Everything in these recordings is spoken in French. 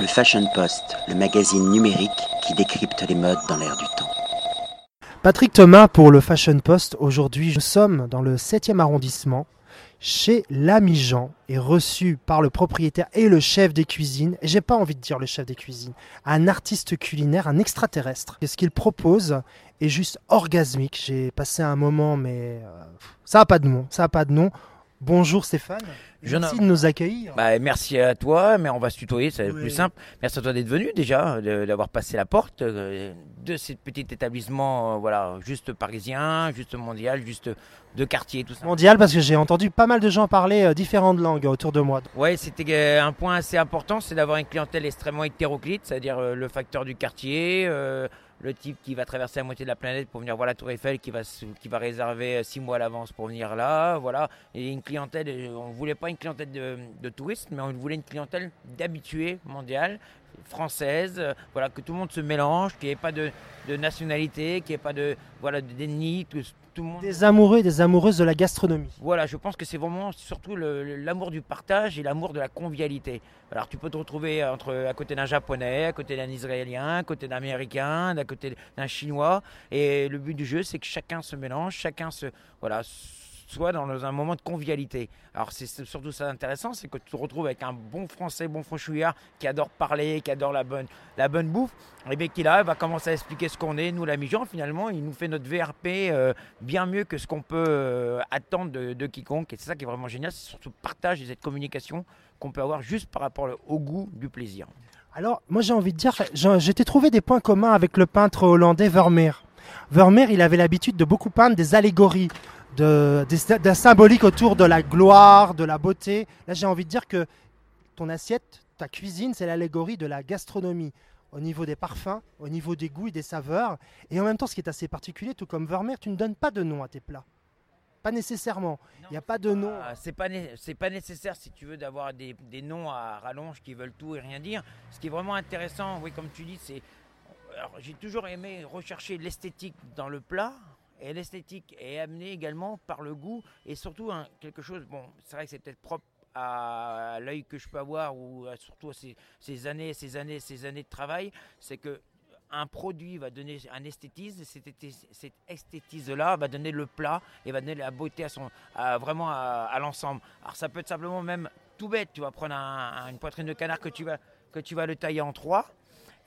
Le Fashion Post, le magazine numérique qui décrypte les modes dans l'air du temps. Patrick Thomas pour le Fashion Post. Aujourd'hui, nous sommes dans le 7e arrondissement chez l'ami Jean et reçu par le propriétaire et le chef des cuisines. J'ai pas envie de dire le chef des cuisines, un artiste culinaire, un extraterrestre. Et ce qu'il propose est juste orgasmique. J'ai passé un moment, mais euh, ça a pas de nom, ça a pas de nom. Bonjour Stéphane. Je Merci de nous accueillir. Bah, merci à toi, mais on va se tutoyer, c'est Oui. plus simple. Merci à toi d'être venu déjà, d'avoir passé la porte euh, de ce petit établissement, euh, voilà, juste parisien, juste mondial, juste de quartier, tout ça. Mondial parce que j'ai entendu pas mal de gens parler euh, différentes langues autour de moi. Ouais, c'était un point assez important, c'est d'avoir une clientèle extrêmement hétéroclite, c'est-à-dire euh, le facteur du quartier, le type qui va traverser la moitié de la planète pour venir voir la Tour Eiffel, qui va, qui va réserver euh, six mois à l'avance pour venir là, voilà. Une clientèle, euh, on voulait pas une clientèle de, de touristes, mais on voulait une clientèle d'habitués mondiales, française, euh, voilà, que tout le monde se mélange, qu'il n'y ait pas de, de nationalité, qu'il n'y ait pas de, voilà, d'ethnie, tout, tout le monde. Des amoureux et des amoureuses de la gastronomie. Voilà, je pense que c'est vraiment surtout l'amour du partage et l'amour de la convivialité. Alors tu peux te retrouver entre, à côté d'un japonais, à côté d'un israélien, à côté d'un américain, à côté d'un chinois. Et le but du jeu, c'est que chacun se mélange, chacun se, voilà, soit dans un moment de convivialité. Alors c'est surtout ça intéressant, c'est que tu te retrouves avec un bon français, bon franchouillard qui adore parler, qui adore la bonne, la bonne bouffe. Et bien qu'il là, va commencer à expliquer ce qu'on est, nous l'ami Jean, finalement, il nous fait notre VRP euh, bien mieux que ce qu'on peut euh, attendre de, de quiconque. Et c'est ça qui est vraiment génial, c'est surtout le partage et cette communication qu'on peut avoir juste par rapport au goût du plaisir. Alors, moi j'ai envie de dire, j'ai trouvé des points communs avec le peintre hollandais Vermeer. Vermeer, il avait l'habitude de beaucoup peindre des allégories, de, d'un symbolique autour de la gloire, de la beauté. Là, j'ai envie de dire que ton assiette, ta cuisine, c'est l'allégorie de la gastronomie au niveau des parfums, au niveau des goûts et des saveurs. Et en même temps, ce qui est assez particulier, tout comme Vermeer, tu ne donnes pas de nom à tes plats. Pas nécessairement. Il n'y a pas de nom. Ah, c'est pas né- c'est pas nécessaire si tu veux d'avoir des, des noms à rallonge qui veulent tout et rien dire. Ce qui est vraiment intéressant, oui, comme tu dis, c'est j'ai toujours aimé rechercher l'esthétique dans le plat. Et l'esthétique est amenée également par le goût et surtout quelque chose, bon, c'est vrai que c'est peut-être propre à l'œil que je peux avoir ou surtout à ces, années, ces années, ces années de travail, c'est que un produit va donner un esthétisme, et cet, esthé- cet esthétisme-là va donner le plat et va donner la beauté à son, vraiment à, l'ensemble. Alors ça peut être simplement même tout bête, tu vas prendre un- un- une poitrine de canard que tu vas, que tu vas le tailler en trois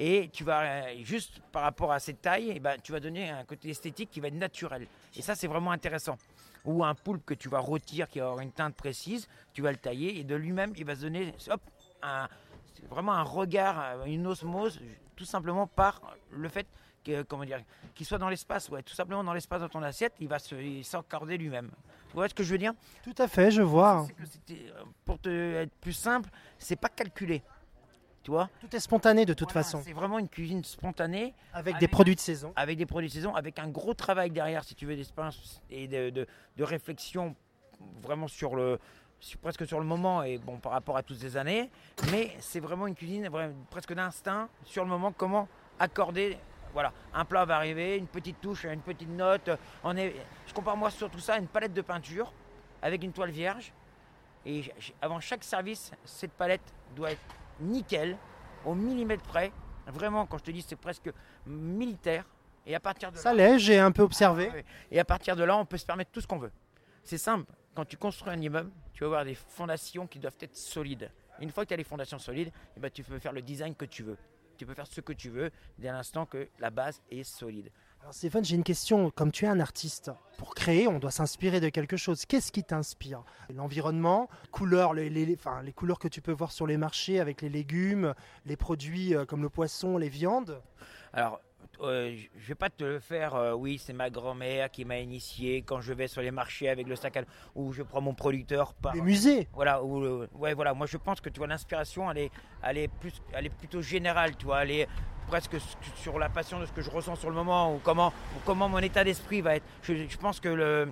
et tu vas euh, juste par rapport à cette taille, eh ben, tu vas donner un côté esthétique qui va être naturel. Et ça c'est vraiment intéressant. Ou un poulpe que tu vas rôtir qui va avoir une teinte précise, tu vas le tailler et de lui-même il va se donner hop, un, vraiment un regard, euh, une osmose, tout simplement par le fait que, comment dire, qu'il soit dans l'espace, ouais, tout simplement dans l'espace de ton assiette, il va s'encorder lui-même. Tu vois ce que je veux dire? Tout à fait, je vois. Que euh, Pour te être plus simple, c'est pas calculé. Tu vois Tout est spontané de toute Voilà, façon. C'est vraiment une cuisine spontanée Avec, avec- des produits de saison. avec des produits de saison, avec un gros travail derrière, si tu veux, d'expérience et de, de- de réflexion vraiment sur le, sur- presque sur le moment et bon par rapport à toutes ces années. Mais c'est vraiment une cuisine vraiment, presque d'instinct sur le moment, comment accorder. Voilà, un plat va arriver, une petite touche, une petite note. On est, je compare moi sur tout ça à une palette de peinture avec une toile vierge. Et avant chaque service, cette palette doit être nickel, au millimètre près. Vraiment, quand je te dis, c'est presque militaire. Et à partir de Ça l'est, j'ai un peu observé. Ouais. Et à partir de là, on peut se permettre tout ce qu'on veut. C'est simple. Quand tu construis un immeuble, tu vas avoir des fondations qui doivent être solides. Une fois que tu as les fondations solides, eh ben, tu peux faire le design que tu veux. Tu peux faire ce que tu veux dès l'instant que la base est solide. Alors Stéphane, j'ai une question. Comme tu es un artiste, pour créer, on doit s'inspirer de quelque chose. Qu'est-ce qui t'inspire? L'environnement, couleurs, les, les- les- enfin, les couleurs que tu peux voir sur les marchés avec les légumes, les produits euh, comme le poisson, les viandes? Alors, euh, je vais pas te le faire, euh, oui, c'est ma grand-mère qui m'a initié quand je vais sur les marchés avec le sac à ou je prends mon producteur par... Les musées. Voilà, ou, euh, ouais, voilà. Moi, je pense que tu vois, l'inspiration, elle est, elle est plus, elle est plutôt générale, tu vois. Elle est presque sur la passion de ce que je ressens sur le moment, ou comment, comment mon état d'esprit va être. Je, pense que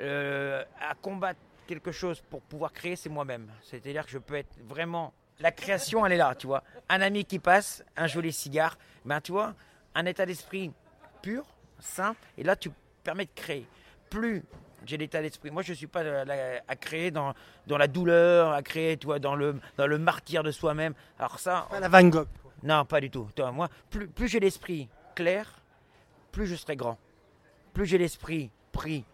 euh, à combattre quelque chose pour pouvoir créer, c'est moi-même. C'est-à-dire que je peux être vraiment. La création, elle est là, tu vois. Un ami qui passe, un joli cigare, ben tu vois, un état d'esprit pur, sain, et là tu permets de créer. Plus J'ai l'état d'esprit. Moi, je ne suis pas euh, à créer dans, dans la douleur, à créer toi, dans, le, dans le martyr de soi-même. Alors ça, Pas la Van Gogh. Non, pas du tout. Toi, moi, plus, plus j'ai l'esprit clair, plus je serai grand. Plus j'ai l'esprit pris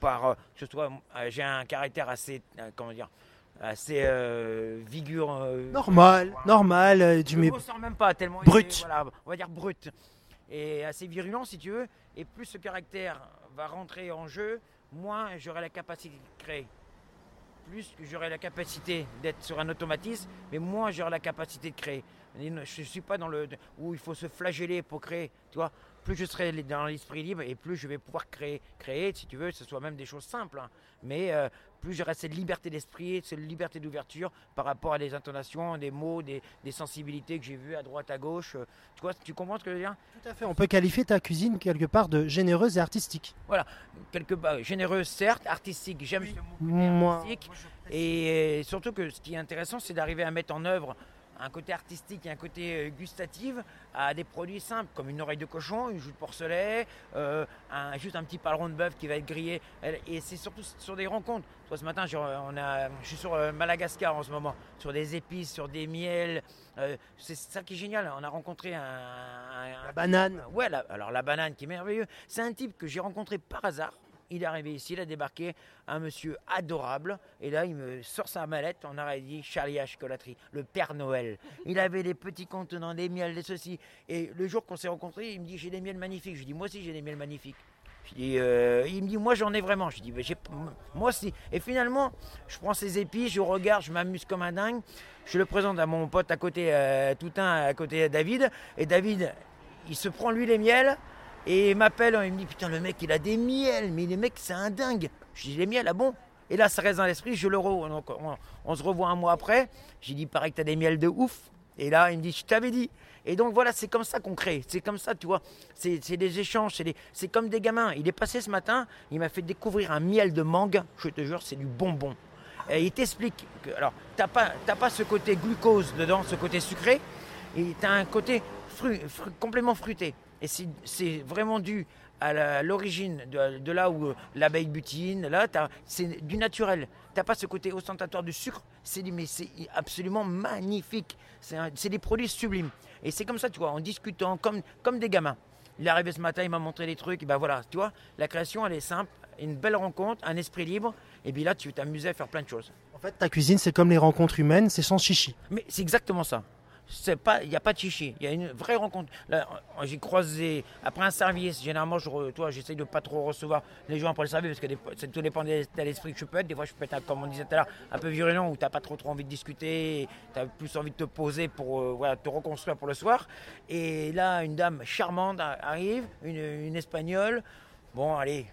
par, euh, que ce soit, euh, j'ai un caractère assez, euh, comment dire, assez euh, vigoureux. Normal, normal. euh, tu Je mets... même pas tellement. Brut. est, voilà, on va dire brut. Et assez virulent si tu veux. Et plus ce caractère va rentrer en jeu, moins j'aurai la capacité de créer. Plus que j'aurai la capacité d'être sur un automatisme, mais moins j'aurai la capacité de créer. Je ne suis pas dans le où il faut se flageller pour créer. Tu vois, plus je serai dans l'esprit libre et plus je vais pouvoir créer, créer, si tu veux, que ce soit même des choses simples. hein. Mais euh, plus j'aurai cette liberté d'esprit, cette liberté d'ouverture par rapport à des intonations, des mots, des, des sensibilités que j'ai vues à droite, à gauche. euh, Tu vois, tu comprends ce que je veux dire? Tout à fait. On peut qualifier ta cuisine quelque part de généreuse et artistique. Quelque part généreuse, certes, artistique. J'aime ce mot Moi. Et surtout que ce qui est intéressant, c'est d'arriver à mettre en œuvre un côté artistique et un côté euh, gustatif à des produits simples comme une oreille de cochon, une joue de porcelet, euh, un- juste un petit paleron de bœuf qui va être grillé. Et c'est surtout sur des rencontres. Toi, ce matin, je, on a, je suis sur euh, Madagascar en ce moment, sur des épices, sur des miels. Euh, c'est ça qui est génial. On a rencontré un, un- la banane. Ouais, la- alors la banane qui est merveilleux. C'est un type que j'ai rencontré par hasard. Il est arrivé ici, il a débarqué, un monsieur adorable. Et là, il me sort sa mallette. On aurait dit Charlie à chocolaterie, le Père Noël. Il avait des petits contenants, des miels, des ceci. Et le jour qu'on s'est rencontrés, il me dit J'ai des miels magnifiques. Je lui dis Moi aussi, j'ai des miels magnifiques. Je dis, euh, il me dit, moi j'en ai vraiment. Je dis, moi aussi. Et finalement, je prends ces épices, je regarde, je m'amuse comme un dingue. Je le présente à mon pote à côté, euh, Toutain, à côté de David. Et David, il se prend lui les miels et il m'appelle. Il me dit, putain, le mec, il a des miels. Mais les mecs, c'est un dingue. Je dis, les miels, ah bon? Et là, ça reste dans l'esprit, je le re... Donc, on, se revoit un mois après. J'ai dit, pareil que t'as des miels de ouf. Et là, il me dit, je t'avais dit. Et donc voilà, c'est comme ça qu'on crée. C'est comme ça, tu vois. C'est des échanges, c'est comme des gamins. Il est passé ce matin, il m'a fait découvrir un miel de mangue. Je te jure, c'est du bonbon. Et il t'explique que, alors, t'as pas, pas ce côté glucose dedans, ce côté sucré, et t'as un côté complètement fruité. Et c'est- vraiment dû à l'origine de, de là où euh, l'abeille butine. Là, c'est du naturel. T'as pas ce côté ostentatoire du sucre. C'est mais c'est absolument magnifique. C'est des produits sublimes. Et c'est comme ça, tu vois, en discutant comme, comme des gamins. Il est arrivé ce matin, il m'a montré des trucs. Et ben voilà, tu vois, la création, elle est simple. Une belle rencontre, un esprit libre. Et puis là, tu t'amuser à faire plein de choses. En fait, ta cuisine, c'est comme les rencontres humaines, c'est sans chichi. Mais c'est exactement ça. C'est pas, il n'y a pas de chichi. Il y a une vraie rencontre. Là, j'ai croisé après un service. Généralement, je, toi, j'essaye de pas trop recevoir les gens après le service parce que tout dépend de l'état d'esprit que je peux être. Des fois, je peux être, comme on disait tout à l'heure, un peu virulent où t'as pas trop trop envie de discuter. Tu as plus envie de te poser pour euh, voilà, te reconstruire pour le soir. Et là, une dame charmante arrive, une, une espagnole. Bon, allez,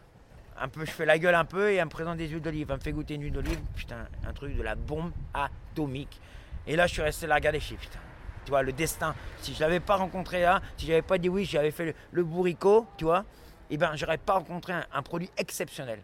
un peu, je fais la gueule un peu et elle me présente des huiles d'olive. Elle me fait goûter une huile d'olive. Putain, un truc de la bombe atomique. Et là, je suis resté la regarder. Je putain, tu vois, le destin. Si je l'avais pas rencontré là, si j'avais pas dit oui, j'avais fait le, le bourricot, tu vois, et ben, j'aurais pas rencontré un, produit exceptionnel.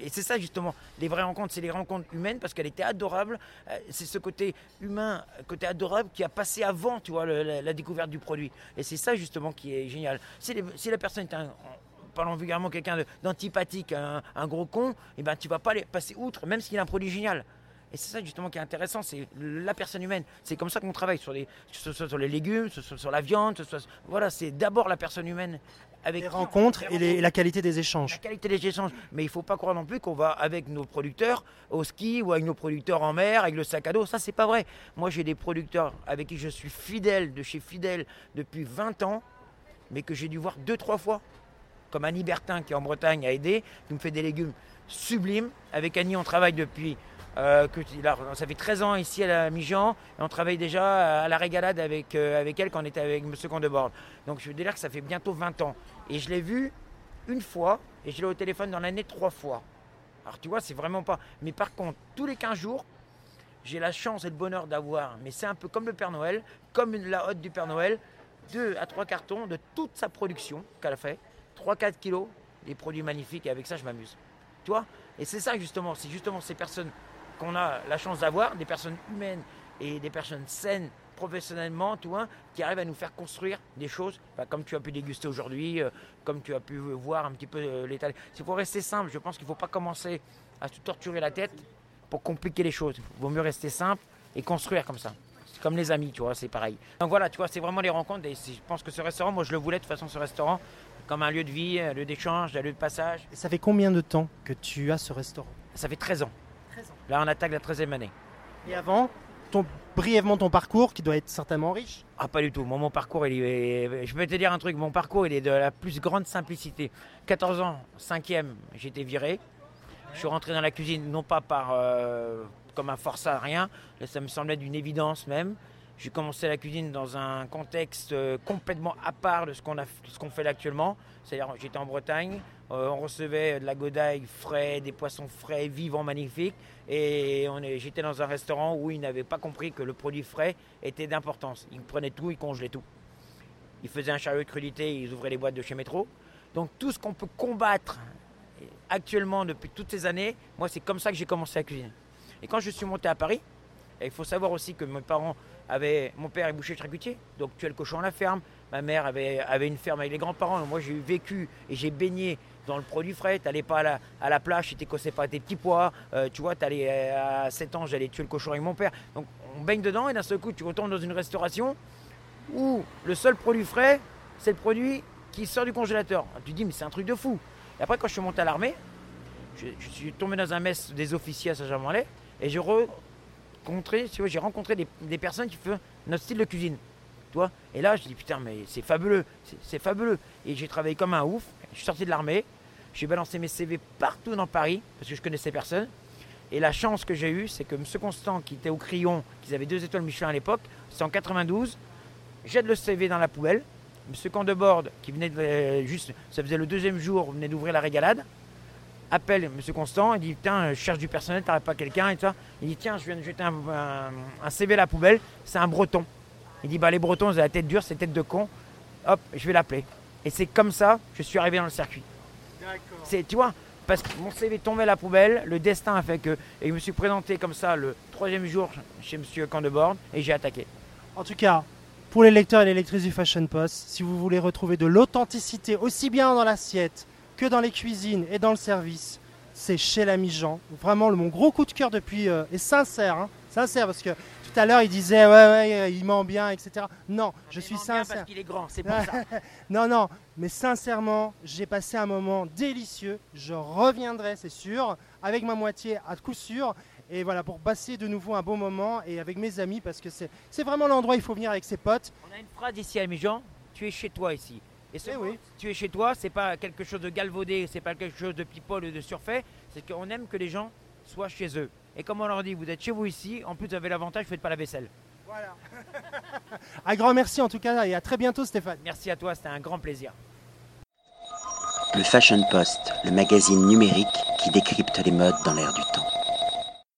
Et c'est ça justement, les vraies rencontres, c'est les rencontres humaines parce qu'elle était adorable. Euh, C'est ce côté humain, côté adorable qui a passé avant, tu vois, la, découverte du produit. Et c'est ça justement qui est génial. Si, la personne est un, en parlant vulgairement quelqu'un d'antipathique, un, gros con, et ben tu vas pas les passer outre, même s'il a un produit génial. Et c'est ça justement qui est intéressant, c'est la personne humaine. C'est comme ça qu'on travaille sur les, que ce soit sur les légumes, que ce soit sur la viande, que ce soit- voilà, c'est d'abord la personne humaine avec Les rencontres les et, les- et la qualité des échanges. la qualité des échanges. Mais il ne faut pas croire non plus qu'on va avec nos producteurs au ski ou avec nos producteurs en mer, avec le sac à dos. Ça, c'est pas vrai. Moi, j'ai des producteurs avec qui je suis fidèle, de chez Fidèle, depuis 20 ans, mais que j'ai dû voir deux, trois fois. Comme Annie Bertin, qui est en Bretagne, a aidé, qui me fait des légumes sublimes. Avec Annie, on travaille depuis. Euh, que, ça fait 13 ans ici à la Mijan, et on travaille déjà à la régalade avec, euh, avec elle quand on était avec M. Condebord. Donc je veux dire que ça fait bientôt 20 ans. Et je l'ai vu une fois et je l'ai au téléphone dans l'année trois fois. Alors tu vois, c'est vraiment pas. Mais par contre, tous les 15 jours, j'ai la chance et le bonheur d'avoir, mais c'est un peu comme le Père Noël, comme la hotte du Père Noël, deux à trois cartons de toute sa production qu'elle a fait, 3-4 kilos, des produits magnifiques et avec ça je m'amuse. Tu vois? Et c'est ça justement, c'est justement ces personnes qu'on a la chance d'avoir, des personnes humaines et des personnes saines professionnellement, tout hein, qui arrivent à nous faire construire des choses, comme tu as pu déguster aujourd'hui, euh, comme tu as pu voir un petit peu euh, l'état. Il faut rester simple, je pense qu'il ne faut pas commencer à se torturer la tête pour compliquer les choses. Il vaut mieux rester simple et construire comme ça. C'est comme les amis, tu vois, c'est pareil. Donc voilà, tu vois, c'est vraiment les rencontres. Et je pense que ce restaurant, moi je le voulais de toute façon, ce restaurant, comme un lieu de vie, un lieu d'échange, un lieu de passage. Et ça fait combien de temps que tu as ce restaurant? Ça fait 13 ans. 13 ans. Là, on attaque la 13e année. Et avant, ton, brièvement ton parcours qui doit être certainement riche Ah, pas du tout. mon parcours, il est, je peux te dire un truc, mon parcours, il est de la plus grande simplicité. 14 ans, 5e, j'étais viré. Je suis rentré dans la cuisine, non pas par euh, comme un forçat, rien. ça me semblait d'une évidence même. J'ai commencé la cuisine dans un contexte euh, complètement à part de ce qu'on fait actuellement. C'est-à-dire, j'étais en Bretagne, euh, on recevait de la godaille frais, des poissons frais, vivants, magnifiques. Et j'étais dans un restaurant où ils n'avaient pas compris que le produit frais était d'importance. Ils prenaient tout, ils congelaient tout. Ils faisaient un chariot de crudité, ils ouvraient les boîtes de chez Métro. Donc tout ce qu'on peut combattre actuellement depuis toutes ces années, moi c'est comme ça que j'ai commencé à cuisiner. Et quand je suis monté à Paris, il faut savoir aussi que mes parents avaient, mon père est boucher charcutier, donc tu as le cochon à la ferme. Ma mère avait, avait une ferme avec les grands-parents. Moi, j'ai vécu et j'ai baigné dans le produit frais. Tu n'allais pas à la, à la plage, tu t'écossais pas tes petits pois. Euh, tu vois, allais, euh, à 7 ans, j'allais tuer le cochon avec mon père. Donc, on baigne dedans et d'un seul coup, tu retournes dans une restauration où le seul produit frais, c'est le produit qui sort du congélateur. Tu te dis, mais c'est un truc de fou. Et après, quand je suis monté à l'armée, je, suis tombé dans un mess des officiers à Saint-Germain-en-Laye et j'ai rencontré, j'ai rencontré des, personnes qui font notre style de cuisine. Toi et là, je dis putain, mais c'est fabuleux, c'est fabuleux. Et j'ai travaillé comme un ouf. Je suis sorti de l'armée, j'ai balancé mes CV partout dans Paris parce que je connaissais personne. Et la chance que j'ai eue, c'est que M. Constant, qui était au Crayon, qui avait deux étoiles Michelin à l'époque, c'est en 92, jette le CV dans la poubelle. M. Candebord, qui venait de, juste, ça faisait le deuxième jour, venait d'ouvrir la régalade appelle M. Constant, il dit Tiens, je cherche du personnel, t'arrêtes pas quelqu'un et ça. Il dit Tiens, je viens de jeter un, CV à la poubelle, c'est un breton. Il dit Bah, les bretons, ils ont la tête dure, c'est tête de con. Hop, je vais l'appeler. Et c'est comme ça que je suis arrivé dans le circuit. C'est, tu vois, parce que mon CV tombait à la poubelle, le destin a fait que. Et je me suis présenté comme ça le troisième jour chez M. Candebord et j'ai attaqué. En tout cas, pour les lecteurs et les lectrices du Fashion Post, si vous voulez retrouver de l'authenticité aussi bien dans l'assiette que dans les cuisines et dans le service, c'est chez l'ami Jean. Vraiment, mon gros coup de cœur depuis, euh, et sincère, hein, sincère, parce que tout à l'heure il disait ouais, ouais, il ment bien, etc. Non, je suis sincère. parce qu'il est grand, c'est pour ça. non, non, mais sincèrement, j'ai passé un moment délicieux. Je reviendrai, c'est sûr, avec ma moitié à coup sûr. Et voilà, pour passer de nouveau un bon moment et avec mes amis, parce que c'est vraiment l'endroit où il faut venir avec ses potes. On a une phrase ici à Jean, tu es chez toi ici. Et ce eh tu es chez toi, c'est pas quelque chose de galvaudé, c'est pas quelque chose de people ou de surfait, c'est qu'on aime que les gens soient chez eux. Et comme on leur dit, vous êtes chez vous ici, en plus vous avez l'avantage, vous faites pas la vaisselle. Voilà. un grand merci en tout cas et à très bientôt Stéphane. Merci à toi, c'était un grand plaisir. Le Fashion Post, le magazine numérique qui décrypte les modes dans l'air du temps.